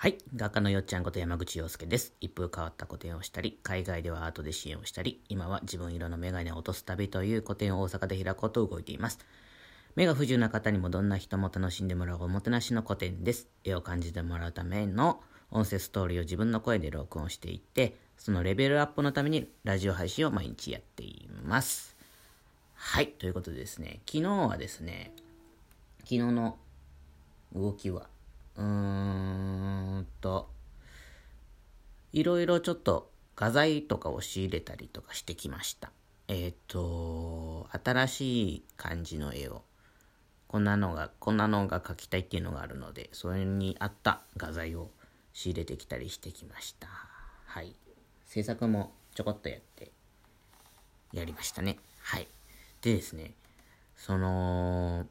はい。画家のよっちゃんこと山口洋介です。一風変わった個展をしたり、海外ではアートで支援をしたり、今は自分色のメガネを落とす旅という個展を大阪で開こうと動いています。目が不自由な方にもどんな人も楽しんでもらうおもてなしの個展です。絵を感じてもらうための音声ストーリーを自分の声で録音していって、そのレベルアップのためにラジオ配信を毎日やっています。はい。ということでですね、昨日はですね、昨日の動きは、うーんと、いろいろちょっと画材とかを仕入れたりとかしてきました。えっ、と、新しい感じの絵を、こんなのが、こんなのが描きたいっていうのがあるので、それに合った画材を仕入れてきたりしてきました。はい。制作もちょこっとやって、やりましたね。はい。でですね、その、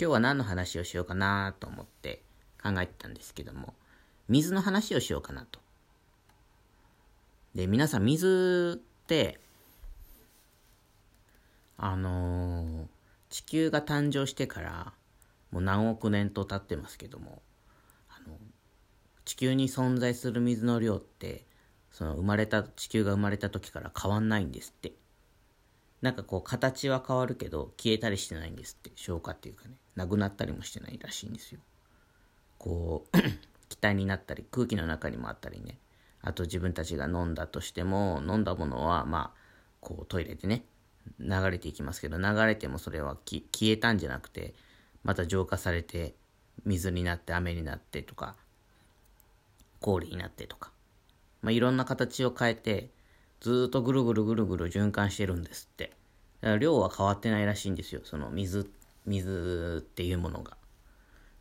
今日は何の話をしようかなと思って考えてたんですけども、水の話をしようかなと。で、皆さん水って、あのー地球が誕生してからもう何億年と経ってますけども、あの、地球に存在する水の量って、その生まれた、地球が生まれた時から変わんないんですって。なんかこう形は変わるけど消えたりしてないんですって消化っていうかねなくなったりもしてないらしいんですよこう気体になったり空気の中にもあったりねあと自分たちが飲んだとしても飲んだものはまあこうトイレでね流れていきますけど流れてもそれは消えたんじゃなくてまた浄化されて水になって雨になってとか氷になってとか、まあ、いろんな形を変えてずっとぐるぐるぐるぐる循環してるんですって。だから量は変わってないらしいんですよ。その水、水っていうものが。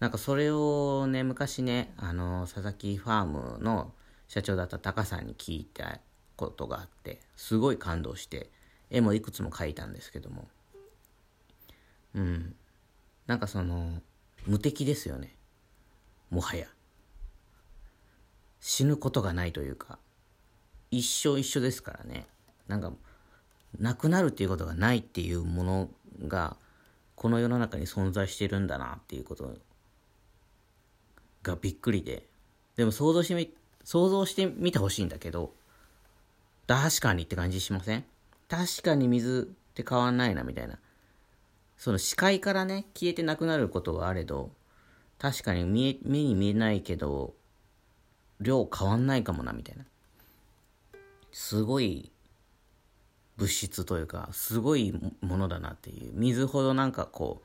なんかそれをね、昔ね、あの、佐々木ファームの社長だったタカさんに聞いたことがあって、すごい感動して、絵もいくつも描いたんですけども。うん。なんかその、無敵ですよね。もはや。死ぬことがないというか。一生一緒ですからね。なんか、なくなるっていうことがないっていうものが、この世の中に存在してるんだなっていうことがびっくりで。でも想像してみ、想像してみてほしいんだけど、確かにって感じしません？確かに水って変わんないなみたいな。その視界からね、消えてなくなることはあれど、確かに見え、目に見えないけど、量変わんないかもなみたいな。すごい物質というか、すごいものだなっていう。水ほどなんかこ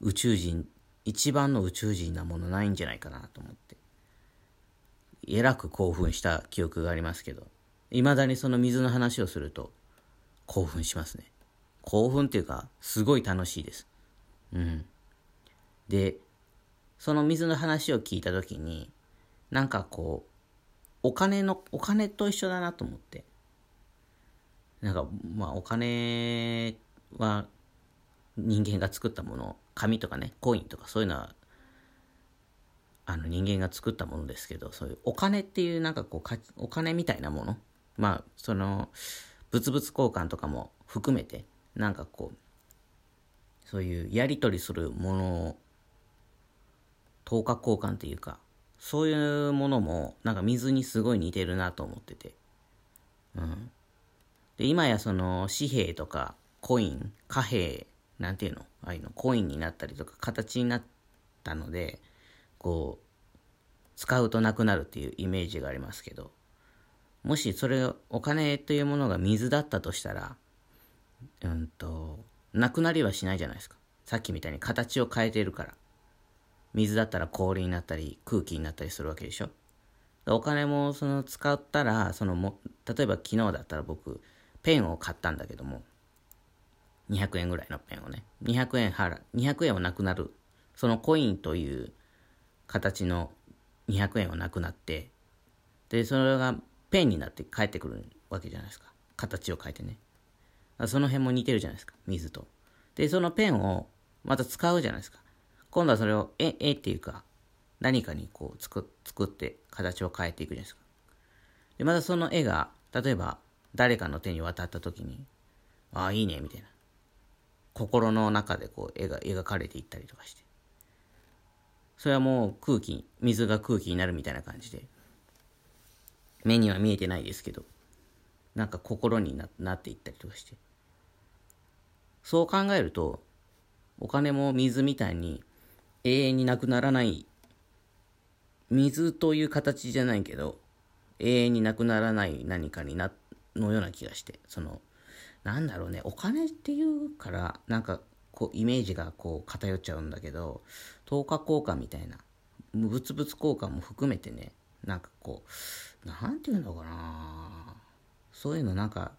う、宇宙人、一番の宇宙人なものないんじゃないかなと思って。えらく興奮した記憶がありますけど、未だにその水の話をすると、興奮しますね。興奮っていうか、すごい楽しいです。うん。で、その水の話を聞いたときに、なんかこう、お金の、お金と一緒だなと思って。なんか、まあ、お金は人間が作ったもの、紙とかね、コインとかそういうのは、あの人間が作ったものですけど、そういうお金っていうなんかこうか、お金みたいなもの、まあ、その、物々交換とかも含めて、なんかこう、そういうやり取りするものを、等価交換っていうか、そういうものも、なんか水にすごい似てるなと思ってて。うん。で、今やその紙幣とかコイン、貨幣、なんていうの？ああいうの、コインになったりとか形になったので、こう、使うとなくなるっていうイメージがありますけど、もしそれ、お金というものが水だったとしたら、うんと、なくなりはしないじゃないですか。さっきみたいに形を変えてるから。水だったら氷になったり空気になったりするわけでしょお金もその使ったらそのも例えば昨日だったら僕ペンを買ったんだけども200円ぐらいのペンをね。200円払200円はなくなる。そのコインという形の200円はなくなってでそれがペンになって帰ってくるわけじゃないですか。形を変えてね。その辺も似てるじゃないですか。水と。でそのペンをまた使うじゃないですか。今度はそれを、え、えっていうか、何かにこう作、作って形を変えていくじゃないですか。で、またその絵が、例えば誰かの手に渡った時に、ああ、いいね、みたいな。心の中でこう、絵が描かれていったりとかして。それはもう空気、水が空気になるみたいな感じで。目には見えてないですけど、なんか心にななっていったりとかして。そう考えると、お金も水みたいに永遠になくならない水という形じゃないけど永遠になくならない何かになのような気がしてそのなんだろうね。お金っていうからなんかこうイメージがこう偏っちゃうんだけど等価交換みたいな物々交換も含めてねなんかこうなんていうのかな。そういうのなんか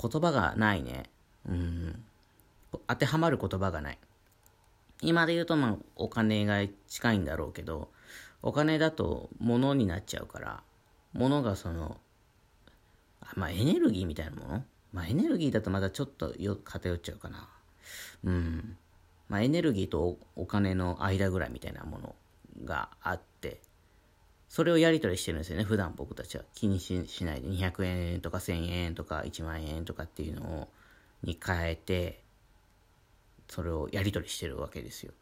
言葉がないね。うん。当てはまる言葉がない。今で言うとまあお金が近いんだろうけどお金だと物になっちゃうから物がそのまあエネルギーみたいなものまあエネルギーだとまだちょっとよ偏っちゃうかな。うん。まあエネルギーとお金の間ぐらいみたいなものがあってそれをやり取りしてるんですよね普段僕たちは。気にしないで。200円とか1000円とか1万円とかっていうのをに変えてそれをやり取りしてるわけですよ。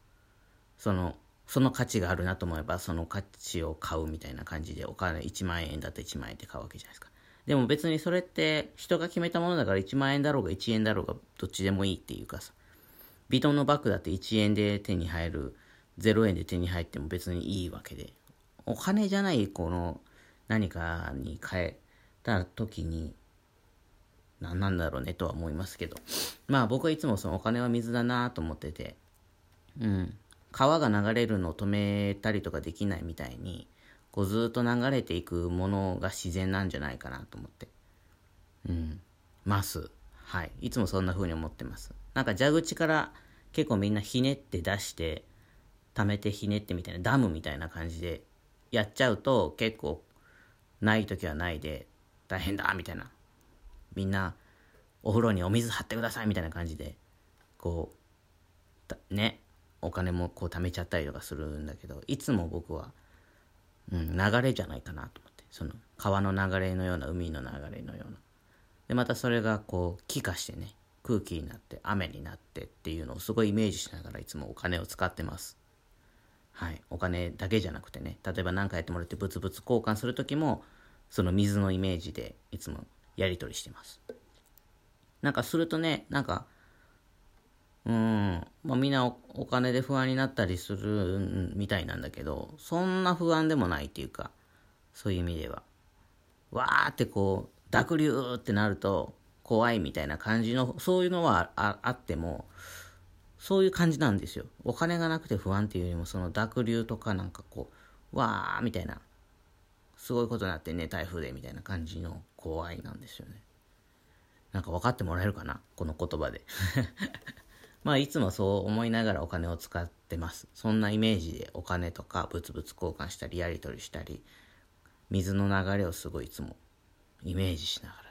そのその価値があるなと思えばその価値を買うみたいな感じでお金1万円だったら1万円で買うわけじゃないですか。でも別にそれって人が決めたものだから1万円だろうが1円だろうがどっちでもいいっていうかさ。ビトンのバッグだって1円で手に入る0円で手に入っても別にいいわけで。お金じゃないこの何かに変えた時に何なんだろうねとは思いますけど。まあ僕はいつもそのお金は水だなと思っててうん。川が流れるのを止めたりとかできないみたいにこうずっと流れていくものが自然なんじゃないかなと思って。うん。ます。はい。いつもそんな風に思ってます。なんか蛇口から結構みんなひねって出して溜めてひねってみたいなダムみたいな感じでやっちゃうと結構ない時はないで大変だみたいな。みんなお風呂にお水張ってくださいみたいな感じでこうねお金もこう貯めちゃったりとかするんだけどいつも僕は、うん、流れじゃないかなと思って。その川の流れのような海の流れのような。でまたそれがこう気化してね空気になって雨になってっていうのをすごいイメージしながらいつもお金を使ってます。はい。お金だけじゃなくてね例えば何かやってもらってブツブツ交換する時もその水のイメージでいつもやり取りしてます。なんかするとねなんかうん。まあ、みんなお金で不安になったりするみたいなんだけど、そんな不安でもないっていうか、そういう意味では。わーってこう、濁流ってなると怖いみたいな感じの、そういうのはあっても、そういう感じなんですよ。お金がなくて不安っていうよりも、その濁流とかなんかこう、わーみたいな、すごいことになってね、台風でみたいな感じの怖いなんですよね。なんか分かってもらえるかな？この言葉でまあいつもそう思いながらお金を使ってます。そんなイメージでお金とか物々交換したりやり取りしたり、水の流れをすごいいつもイメージしながら、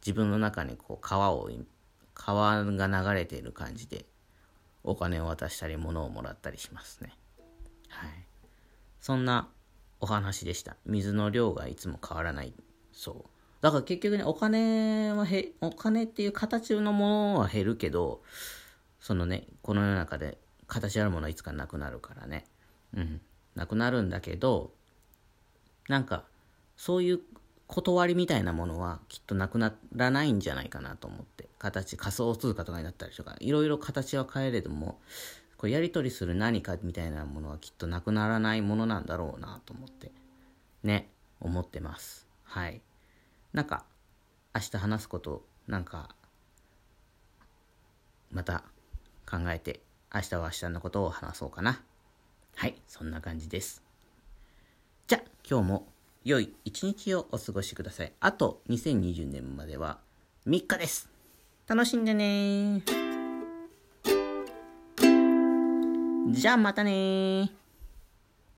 自分の中にこう川を、川が流れている感じでお金を渡したり物をもらったりしますね。はい。そんなお話でした。水の量がいつも変わらない。そう。だから結局ね、お金はへ、お金っていう形のものは減るけど、そのね、この世の中で形あるものはいつかなくなるからね。うん。なくなるんだけど、なんか、そういう断りみたいなものはきっとなくならないんじゃないかなと思って。形、仮想通貨とかになったりとか、いろいろ形は変えれども、こうやり取りする何かみたいなものはきっとなくならないものなんだろうなと思って、ね、思ってます。はい。なんか、明日話すこと、なんか、また考えて明日は明日のことを話そうかな。はい、そんな感じです。じゃあ今日も良い一日をお過ごしください。あと2020年までは3日です。楽しんでねじゃあまたね